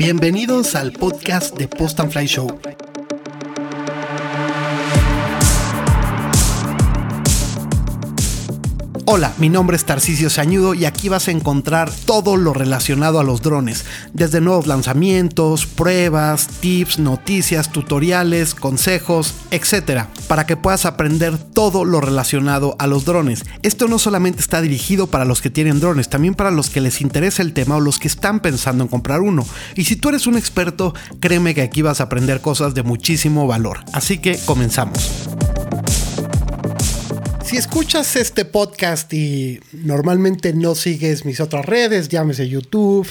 Bienvenidos al podcast de Post and Fly Show. Hola, mi nombre es Tarcisio Sañudo y aquí vas a encontrar todo lo relacionado a los drones, desde nuevos lanzamientos, pruebas, tips, noticias, tutoriales, consejos, etc., para que puedas aprender todo lo relacionado a los drones. Esto no solamente está dirigido para los que tienen drones, también para los que les interesa el tema o los que están pensando en comprar uno. Y si tú eres un experto, créeme que aquí vas a aprender cosas de muchísimo valor. Así que comenzamos. Si escuchas este podcast y normalmente no sigues mis otras redes, llámese YouTube,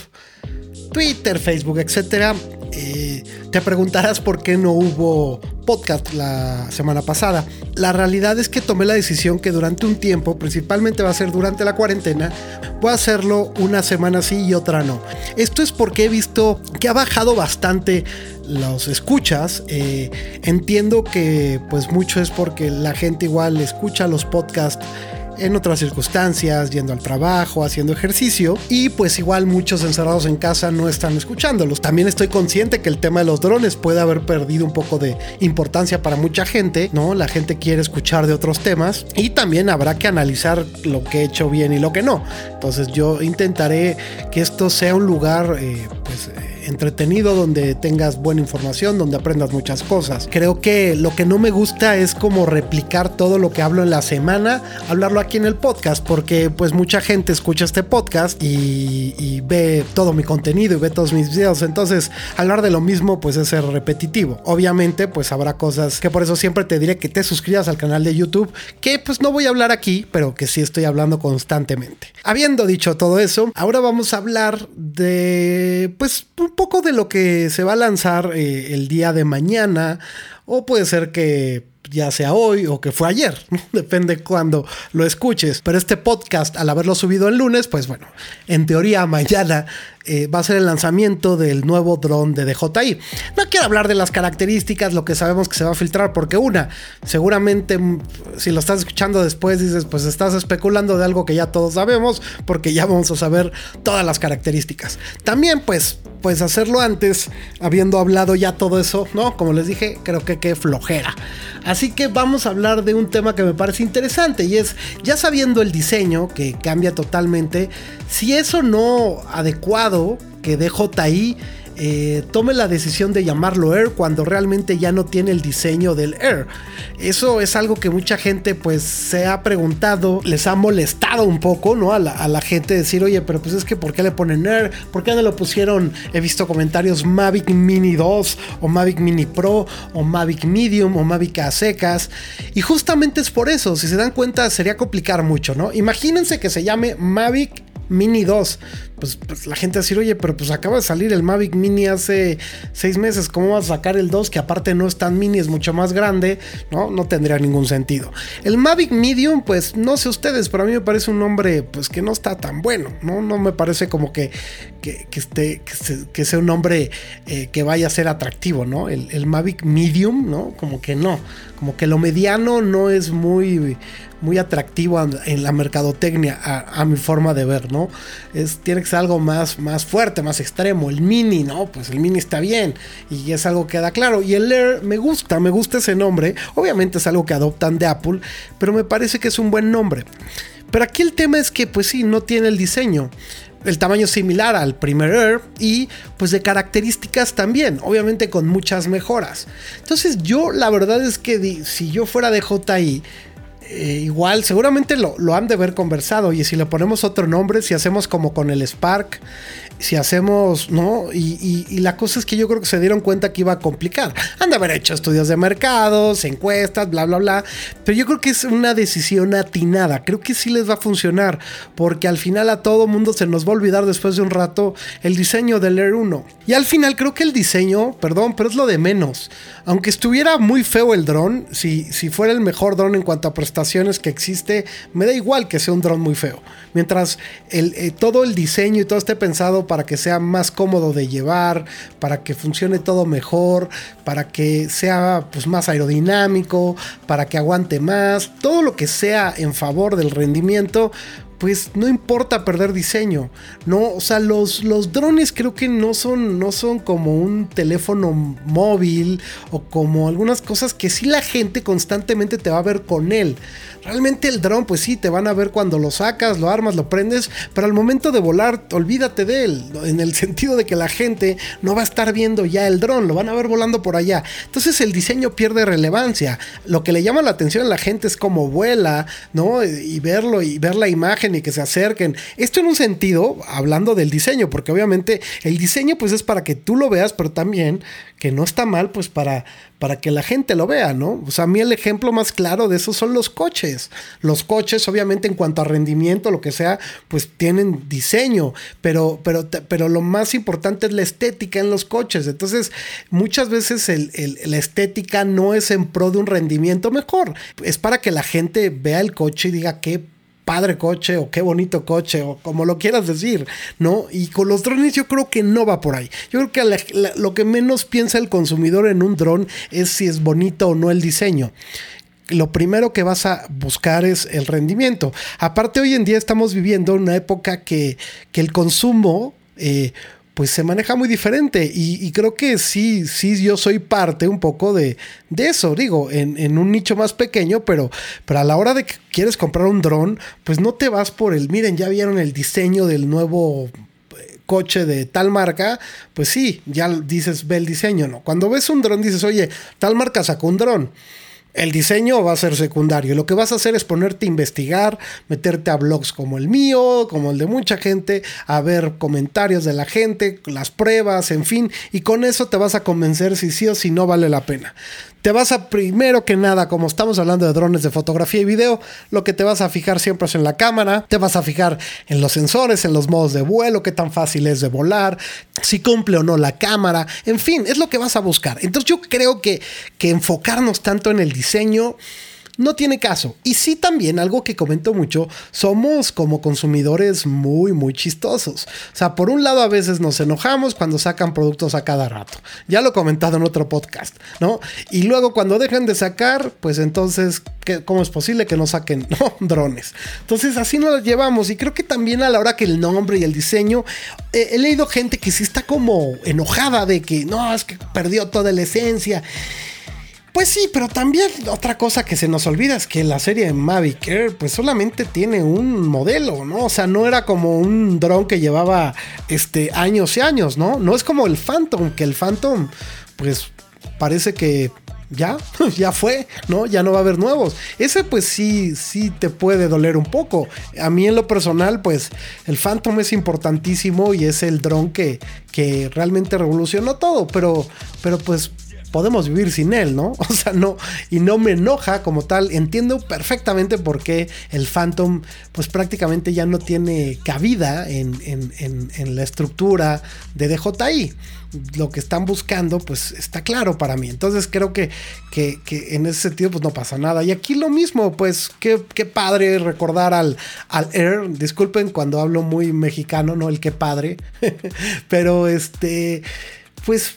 Twitter, Facebook, etc., eh, te preguntarás por qué no hubo podcast la semana pasada. La realidad es que tomé la decisión que durante un tiempo, principalmente va a ser durante la cuarentena, voy a hacerlo una semana sí y otra no. Esto es porque he visto que ha bajado bastante los escuchas. Eh, entiendo que pues mucho es porque la gente igual escucha los podcasts en otras circunstancias, yendo al trabajo, haciendo ejercicio y pues igual muchos encerrados en casa no están escuchándolos. También estoy consciente que el tema de los drones puede haber perdido un poco de importancia para mucha gente, ¿no? La gente quiere escuchar de otros temas y también habrá que analizar lo que he hecho bien y lo que no. Entonces yo intentaré que esto sea un lugar eh, pues entretenido, donde tengas buena información, donde aprendas muchas cosas. Creo que lo que no me gusta es como replicar todo lo que hablo en la semana, hablarlo aquí en el podcast, porque pues mucha gente escucha este podcast y, ve todo mi contenido y ve todos mis videos. Entonces, hablar de lo mismo pues es ser repetitivo. Obviamente pues habrá cosas que por eso siempre te diré que te suscribas al canal de YouTube, que pues no voy a hablar aquí, pero que sí estoy hablando constantemente. Habiendo dicho todo eso, ahora vamos a hablar de pues poco de lo que se va a lanzar eh, el día de mañana, o puede ser que ya sea hoy o que fue ayer, depende cuando lo escuches. Pero este podcast, al haberlo subido el lunes, pues bueno, en teoría mañana eh, va a ser el lanzamiento del nuevo dron de DJI. No quiero hablar de las características, lo que sabemos que se va a filtrar, porque una, seguramente mm, si lo estás escuchando después dices, pues estás especulando de algo que ya todos sabemos, porque ya vamos a saber todas las características. También pues pues hacerlo antes, habiendo hablado ya todo eso, ¿no? Como les dije, creo que qué flojera. Así que vamos a hablar de un tema que me parece interesante y es, ya sabiendo el diseño, que cambia totalmente, si eso no adecuado que DJI eh, tome la decisión de llamarlo Air cuando realmente ya no tiene el diseño del Air. Eso es algo que mucha gente pues se ha preguntado, les ha molestado un poco, ¿no? A la, gente decir, oye, pero pues es que ¿por qué le ponen Air? ¿Por qué no lo pusieron? He visto comentarios Mavic Mini 2 o Mavic Mini Pro o Mavic Medium o Mavic a secas. Y justamente es por eso, si se dan cuenta sería complicar mucho, ¿no? Imagínense que se llame Mavic Mini 2. Pues, pues, la gente va a decir, oye, pero pues acaba de salir el Mavic Mini hace seis meses, ¿cómo vas a sacar el 2? Que aparte no es tan mini, es mucho más grande, ¿no? No tendría ningún sentido. El Mavic Medium, pues no sé ustedes, pero a mí me parece un nombre, pues que no está tan bueno, ¿no? No me parece como que, que, esté, que, sea un nombre eh, que vaya a ser atractivo, ¿no? El, el Mavic Medium, ¿no? Como que no, como que lo mediano no es muy muy atractivo en la mercadotecnia a, mi forma de ver, ¿no? Es, tiene que algo más, más fuerte, más extremo. El mini, ¿no? Pues el mini está bien y es algo que da claro. Y el Air me gusta, me gusta ese nombre. Obviamente es algo que adoptan de Apple, pero me parece que es un buen nombre. Pero aquí el tema es que, pues sí, no tiene el diseño el tamaño similar al primer Air y pues de características también, obviamente con muchas mejoras. Entonces yo la verdad es que si yo fuera de JI eh, igual, seguramente lo, lo, han de haber conversado. Y si le ponemos otro nombre, si hacemos como con el Spark, si hacemos, ¿no? Y, la cosa es que yo creo que se dieron cuenta que iba a complicar. Han de haber hecho estudios de mercados, encuestas, bla, bla, bla. Pero yo creo que es una decisión atinada. Creo que sí les va a funcionar. Porque al final a todo mundo se nos va a olvidar después de un rato el diseño del Air 1. Y al final creo que el diseño, perdón, pero es lo de menos. Aunque estuviera muy feo el dron, si, si fuera el mejor dron en cuanto a que existe, me da igual que sea un dron muy feo. Mientras el, eh, todo el diseño y todo esté pensado para que sea más cómodo de llevar, para que funcione todo mejor, para que sea pues, más aerodinámico, para que aguante más, todo lo que sea en favor del rendimiento, pues no importa perder diseño, ¿no? O sea, los, los drones creo que no son, no son como un teléfono móvil o como algunas cosas que sí la gente constantemente te va a ver con él. Realmente el dron, pues sí, te van a ver cuando lo sacas, lo armas, lo prendes, pero al momento de volar, olvídate de él, en el sentido de que la gente no va a estar viendo ya el dron, lo van a ver volando por allá. Entonces el diseño pierde relevancia. Lo que le llama la atención a la gente es cómo vuela, ¿no? Y verlo y ver la imagen y que se acerquen. Esto en un sentido, hablando del diseño, porque obviamente el diseño pues es para que tú lo veas, pero también que no está mal pues para, para que la gente lo vea, ¿no? O sea, a mí el ejemplo más claro de eso son los coches. Los coches, obviamente, en cuanto a rendimiento, lo que sea, pues tienen diseño, pero, pero, pero lo más importante es la estética en los coches. Entonces, muchas veces la estética no es en pro de un rendimiento mejor, es para que la gente vea el coche y diga qué padre coche o qué bonito coche o como lo quieras decir, ¿no? Y con los drones yo creo que no va por ahí. Yo creo que lo que menos piensa el consumidor en un dron es si es bonito o no el diseño lo primero que vas a buscar es el rendimiento. Aparte, hoy en día estamos viviendo una época que, que el consumo eh, pues se maneja muy diferente. Y, creo que sí, sí, yo soy parte un poco de, eso, digo, en, un nicho más pequeño, pero, pero a la hora de que quieres comprar un dron, pues no te vas por el, miren, ya vieron el diseño del nuevo eh, coche de tal marca, pues sí, ya dices, ve el diseño, ¿no? Cuando ves un dron dices, oye, tal marca sacó un dron el diseño va a ser secundario. Lo que vas a hacer es ponerte a investigar, meterte a blogs como el mío, como el de mucha gente, a ver comentarios de la gente, las pruebas, en fin, y con eso te vas a convencer si sí o si no vale la pena. Te vas a, primero que nada, como estamos hablando de drones de fotografía y video, lo que te vas a fijar siempre es en la cámara, te vas a fijar en los sensores, en los modos de vuelo, qué tan fácil es de volar, si cumple o no la cámara, en fin, es lo que vas a buscar. Entonces yo creo que, que enfocarnos tanto en el diseño no tiene caso. Y sí también, algo que comento mucho, somos como consumidores muy, muy chistosos. O sea, por un lado a veces nos enojamos cuando sacan productos a cada rato. Ya lo he comentado en otro podcast, ¿no? Y luego cuando dejan de sacar, pues entonces, ¿cómo es posible que no saquen drones? Entonces así nos llevamos. Y creo que también a la hora que el nombre y el diseño, he leído gente que sí está como enojada de que no, es que perdió toda la esencia. Pues sí, pero también otra cosa que se nos olvida es que la serie Mavic Air pues solamente tiene un modelo, ¿no? O sea, no era como un dron que llevaba este, años y años, ¿no? No es como el Phantom, que el Phantom pues parece que ya, ya fue, ¿no? Ya no va a haber nuevos. Ese pues sí, sí te puede doler un poco. A mí en lo personal pues el Phantom es importantísimo y es el dron que, que realmente revolucionó todo, pero, pero pues podemos vivir sin él, ¿no? O sea, no, y no me enoja como tal. Entiendo perfectamente por qué el Phantom, pues prácticamente ya no tiene cabida en, la estructura de DJI. Lo que están buscando, pues está claro para mí. Entonces creo que, que, en ese sentido, pues no pasa nada. Y aquí lo mismo, pues qué, qué padre recordar al, al Air. Disculpen cuando hablo muy mexicano, ¿no? El qué padre. Pero este, pues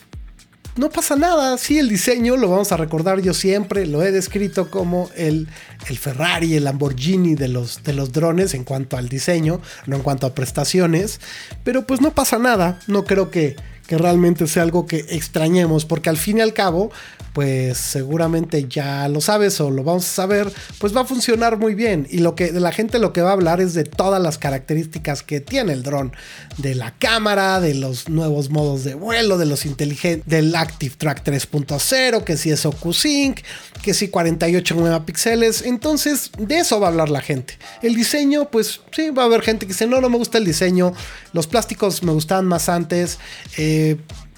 no pasa nada. Sí, el diseño lo vamos a recordar yo siempre. Lo he descrito como el, el Ferrari, el Lamborghini de los, de los drones en cuanto al diseño, no en cuanto a prestaciones. Pero pues no pasa nada. No creo que, que realmente sea algo que extrañemos, porque al fin y al cabo, pues seguramente ya lo sabes o lo vamos a saber, pues va a funcionar muy bien. Y lo que la gente lo que va a hablar es de todas las características que tiene el dron, de la cámara, de los nuevos modos de vuelo, de los inteligentes, del Active Track 3.0, que si es OcuSync, que si 48 megapíxeles. Entonces, de eso va a hablar la gente. El diseño, pues sí, va a haber gente que dice, no, no me gusta el diseño, los plásticos me gustaban más antes, eh,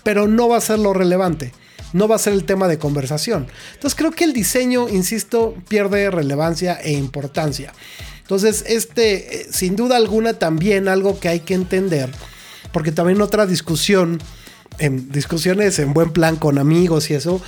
pero no va a ser lo relevante no va a ser el tema de conversación. Entonces creo que el diseño, insisto, pierde relevancia e importancia. Entonces, este, eh, sin duda alguna, también algo que hay que entender, porque también otra discusión, en discusiones en buen plan con amigos y eso,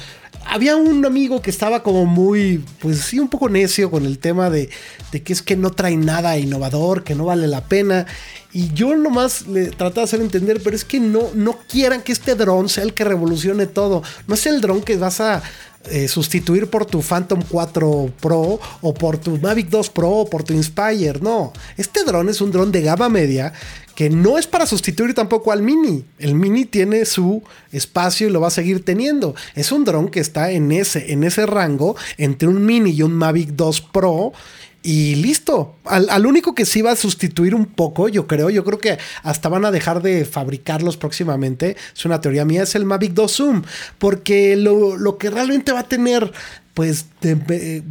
había un amigo que estaba como muy, pues sí, un poco necio con el tema de, de que es que no trae nada innovador, que no vale la pena. Y yo nomás le trataba de hacer entender, pero es que no, no quieran que este dron sea el que revolucione todo. No es el dron que vas a eh, sustituir por tu Phantom 4 Pro o por tu Mavic 2 Pro o por tu Inspire. No, este dron es un dron de gama media que no es para sustituir tampoco al Mini. El Mini tiene su espacio y lo va a seguir teniendo. Es un dron que está en ese, en ese rango entre un Mini y un Mavic 2 Pro y listo. Al, único que sí va a sustituir un poco, yo creo, yo creo que hasta van a dejar de fabricarlos próximamente, es una teoría mía, es el Mavic 2 Zoom, porque lo, que realmente va a tener pues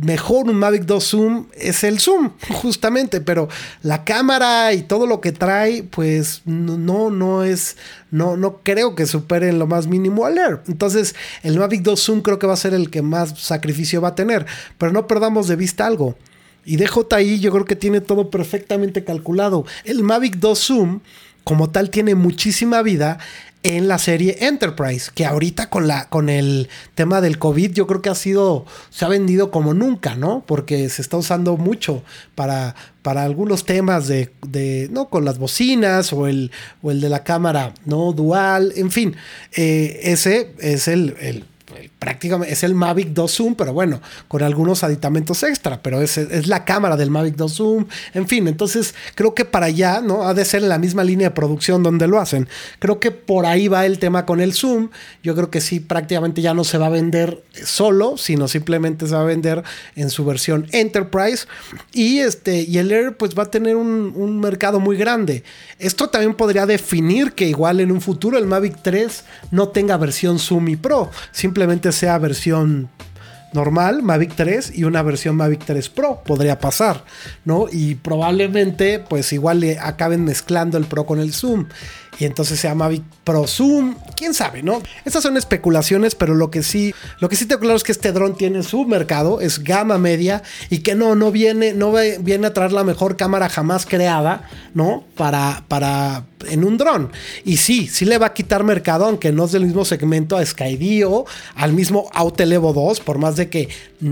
mejor un Mavic 2 Zoom es el Zoom, justamente, pero la cámara y todo lo que trae, pues no, no es, no, no creo que superen lo más mínimo al Air. Entonces, el Mavic 2 Zoom creo que va a ser el que más sacrificio va a tener, pero no perdamos de vista algo. Y DJI yo creo que tiene todo perfectamente calculado. El Mavic 2 Zoom, como tal, tiene muchísima vida en la serie Enterprise, que ahorita con, la, con el tema del COVID yo creo que ha sido, se ha vendido como nunca, ¿no? Porque se está usando mucho para, para algunos temas de, de, ¿no? Con las bocinas o el, o el de la cámara, ¿no? Dual, en fin, eh, ese es el, el prácticamente es el Mavic 2 Zoom, pero bueno, con algunos aditamentos extra, pero es, es, la cámara del Mavic 2 Zoom, en fin, entonces creo que para allá, ¿no? Ha de ser en la misma línea de producción donde lo hacen. Creo que por ahí va el tema con el Zoom, yo creo que sí, prácticamente ya no se va a vender solo, sino simplemente se va a vender en su versión Enterprise y este, y el Air pues va a tener un, mercado muy grande. Esto también podría definir que igual en un futuro el Mavic 3 no tenga versión Zoom y Pro, sea versión normal, Mavic 3 y una versión Mavic 3 Pro podría pasar, ¿no? Y probablemente pues igual le acaben mezclando el Pro con el Zoom y entonces sea Mavic Pro Zoom, quién sabe, ¿no? Estas son especulaciones, pero lo que sí, lo que sí tengo claro es que este dron tiene su mercado, es gama media y que no, no viene, no viene a traer la mejor cámara jamás creada, ¿no? Para, para, en un dron. Y sí, sí le va a quitar mercado, aunque no es del mismo segmento a Skydio, al mismo Evo 2, por más de que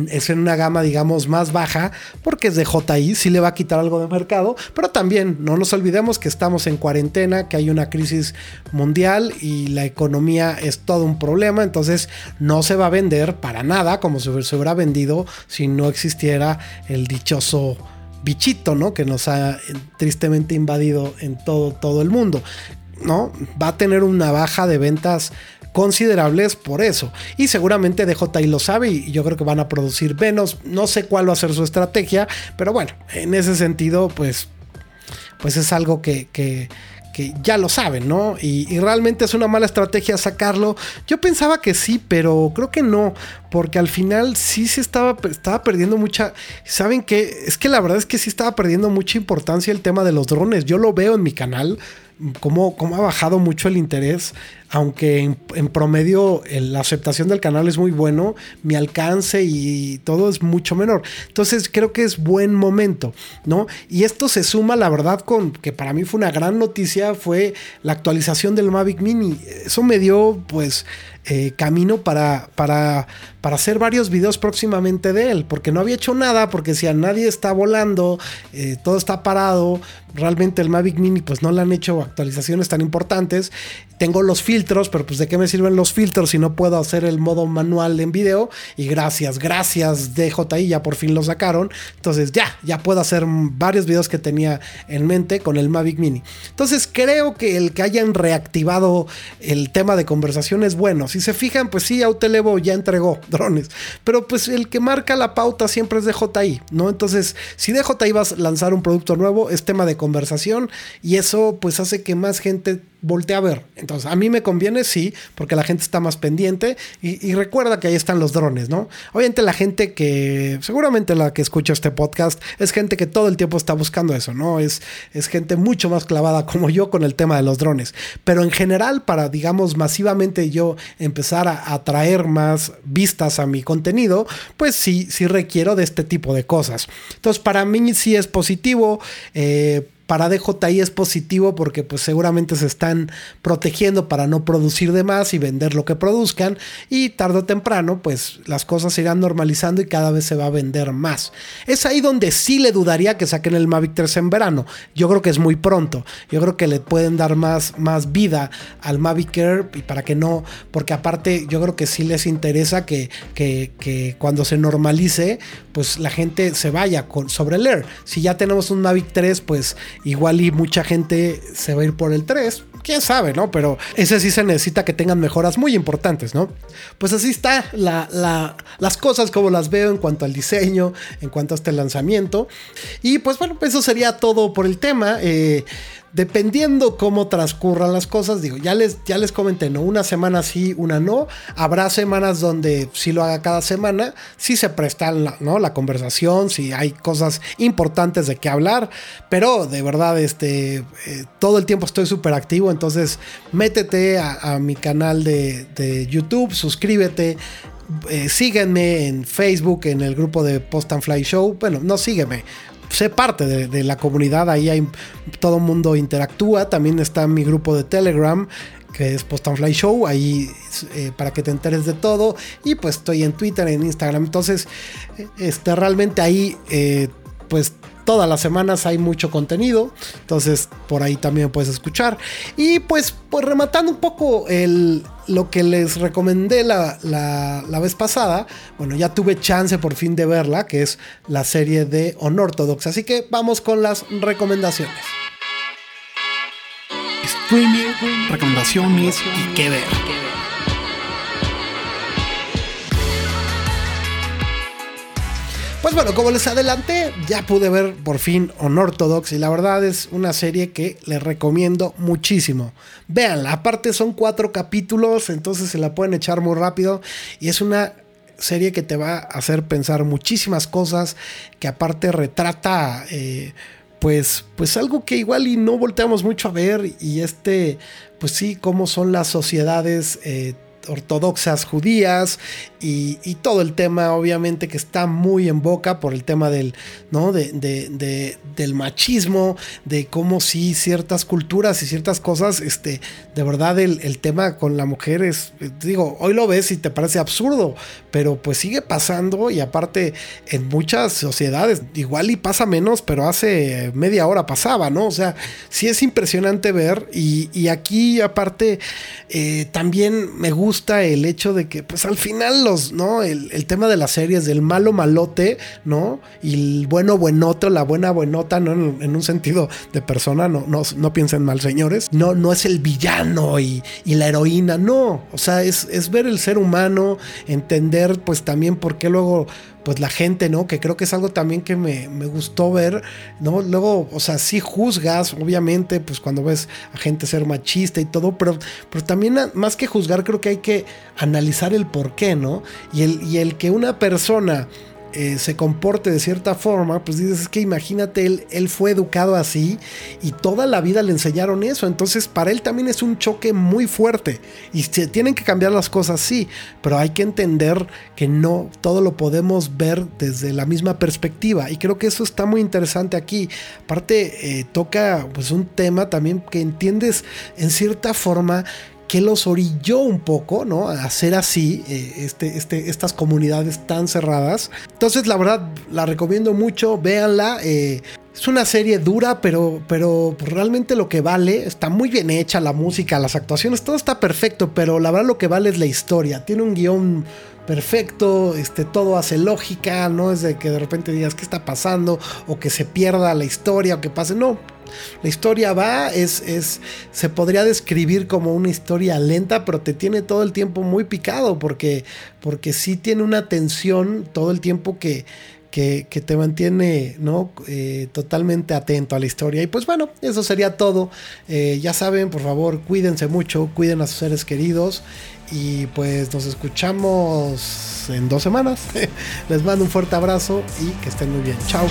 es en una gama, digamos, más baja, porque es de JI, sí le va a quitar algo de mercado, pero también no nos olvidemos que estamos en cuarentena, que hay una crisis mundial y la economía es todo un problema, entonces no se va a vender para nada como se hubiera vendido si no existiera el dichoso bichito, ¿no? Que nos ha tristemente invadido en todo, todo el mundo. ¿no? Va a tener una baja de ventas considerables por eso. Y seguramente DJI lo sabe y yo creo que van a producir menos. No sé cuál va a ser su estrategia, pero bueno, en ese sentido, pues, pues es algo que, que que ya lo saben, ¿no? Y, realmente es una mala estrategia sacarlo. Yo pensaba que sí, pero creo que no, porque al final sí se estaba, estaba perdiendo mucha... ¿Saben qué? Es que la verdad es que sí estaba perdiendo mucha importancia el tema de los drones. Yo lo veo en mi canal, cómo, cómo ha bajado mucho el interés aunque en, promedio la aceptación del canal es muy bueno, mi alcance y todo es mucho menor. Entonces creo que es buen momento, ¿no? Y esto se suma, la verdad, con que para mí fue una gran noticia, fue la actualización del Mavic Mini. Eso me dio, pues, eh, camino para, para, para hacer varios videos próximamente de él, porque no había hecho nada, porque si a nadie está volando, eh, todo está parado, realmente el Mavic Mini pues no le han hecho actualizaciones tan importantes, tengo los filtros, pero pues de qué me sirven los filtros si no puedo hacer el modo manual en video. Y gracias, gracias DJI, ya por fin lo sacaron. Entonces ya, ya puedo hacer varios videos que tenía en mente con el Mavic Mini. Entonces creo que el que hayan reactivado el tema de conversación es bueno. Si se fijan, pues sí, Autelevo ya entregó drones. Pero pues el que marca la pauta siempre es DJI, ¿no? Entonces, si DJI va a lanzar un producto nuevo, es tema de conversación y eso pues hace que más gente voltea a ver. Entonces, a mí me conviene, sí, porque la gente está más pendiente y, recuerda que ahí están los drones, ¿no? Obviamente la gente que, seguramente la que escucha este podcast, es gente que todo el tiempo está buscando eso, ¿no? Es, es gente mucho más clavada como yo con el tema de los drones. Pero en general, para, digamos, masivamente yo empezar a atraer más vistas a mi contenido, pues sí, sí requiero de este tipo de cosas. Entonces, para mí sí es positivo. Eh, para DJI es positivo porque pues seguramente se están protegiendo para no producir de más y vender lo que produzcan y tarde o temprano pues las cosas se irán normalizando y cada vez se va a vender más. Es ahí donde sí le dudaría que saquen el Mavic 3 en verano. Yo creo que es muy pronto. Yo creo que le pueden dar más, más vida al Mavic Air y para que no, porque aparte yo creo que sí les interesa que, que, cuando se normalice pues la gente se vaya con, sobre el Air. Si ya tenemos un Mavic 3 pues igual y mucha gente se va a ir por el 3. Quién sabe, ¿no? Pero ese sí se necesita que tengan mejoras muy importantes, ¿no? Pues así está las cosas como las veo en cuanto al diseño, en cuanto a este lanzamiento. Y pues bueno, eso sería todo por el tema. Eh, dependiendo cómo transcurran las cosas, digo, ya les, ya les comenté, ¿no? Una semana sí, una no. Habrá semanas donde si lo haga cada semana, sí se presta la, ¿no? la conversación, si hay cosas importantes de qué hablar, pero de verdad, este, eh, todo el tiempo estoy súper activo, entonces métete a, mi canal de, YouTube, suscríbete, eh, en Facebook, en el grupo de Post and Fly Show. Bueno, no sígueme, sé parte de, la comunidad, ahí hay, todo el mundo interactúa, también está mi grupo de Telegram que es Post and Fly Show, ahí eh, para que te enteres de todo. Y pues estoy en Twitter, en Instagram. Entonces, este, realmente ahí, eh, pues todas las semanas hay mucho contenido. Entonces, por ahí también puedes escuchar. Y pues, pues rematando un poco el, lo que les recomendé la, la, vez pasada. Bueno, ya tuve chance por fin de verla, que es la serie de Unorthodox. Así que vamos con las recomendaciones. Streaming, recomendaciones y qué ver. Pues bueno, como les adelanté, ya pude ver por fin Unorthodox y la verdad es una serie que les recomiendo muchísimo. Véanla, aparte son cuatro capítulos, entonces se la pueden echar muy rápido y es una serie que te va a hacer pensar muchísimas cosas, que aparte retrata... Eh, pues, pues algo que igual y no volteamos mucho a ver y este, pues sí, cómo son las sociedades eh, ortodoxas judías y, todo el tema obviamente que está muy en boca por el tema del, ¿no? de, del machismo, de cómo si ciertas culturas y ciertas cosas, este, de verdad el, tema con la mujer es, digo, hoy lo ves y te parece absurdo, pero pues sigue pasando y aparte en muchas sociedades, igual y pasa menos, pero hace media hora pasaba, ¿no? O sea, sí es impresionante ver y, aquí aparte eh, también me gusta el hecho de que, pues al final, los, ¿no? El, tema de las series del malo malote, ¿no? Y el bueno buenote, la buena buenota, ¿no? En, un sentido de persona, no, no, no, piensen mal, señores. No, no es el villano y, y la heroína, no. O sea, es, es ver el ser humano, entender, pues también por qué luego pues la gente, ¿no? Que creo que es algo también que me, gustó ver, ¿no? Luego, o sea, sí juzgas, obviamente, pues cuando ves a gente ser machista y todo, pero, pero también más que juzgar, creo que hay que analizar el por qué, ¿no? Y el, y el que una persona eh, se comporte de cierta forma, pues dices, es que imagínate, él, él fue educado así y toda la vida le enseñaron eso, entonces para él también es un choque muy fuerte y se tienen que cambiar las cosas, sí, pero hay que entender que no todo lo podemos ver desde la misma perspectiva y creo que eso está muy interesante aquí. Aparte, eh, toca pues un tema también que entiendes en cierta forma que los orilló un poco, ¿no? A hacer así, eh, este, este, estas comunidades tan cerradas. Entonces, la verdad, la recomiendo mucho, véanla. Eh, es una serie dura, pero, pero realmente lo que vale, está muy bien hecha la música, las actuaciones, todo está perfecto, pero la verdad lo que vale es la historia. Tiene un guion perfecto, este, todo hace lógica, no es de que de repente digas qué está pasando, o que se pierda la historia, o que pase, no, la historia va, es, es, se podría describir como una historia lenta, pero te tiene todo el tiempo muy picado, porque, porque sí tiene una tensión todo el tiempo que, que, te mantiene ¿no? Eh, totalmente atento a la historia. Y pues bueno, eso sería todo. Eh, ya saben, por favor, cuídense mucho, cuiden a sus seres queridos. Y pues nos escuchamos en dos semanas. Les mando un fuerte abrazo y que estén muy bien. Chao.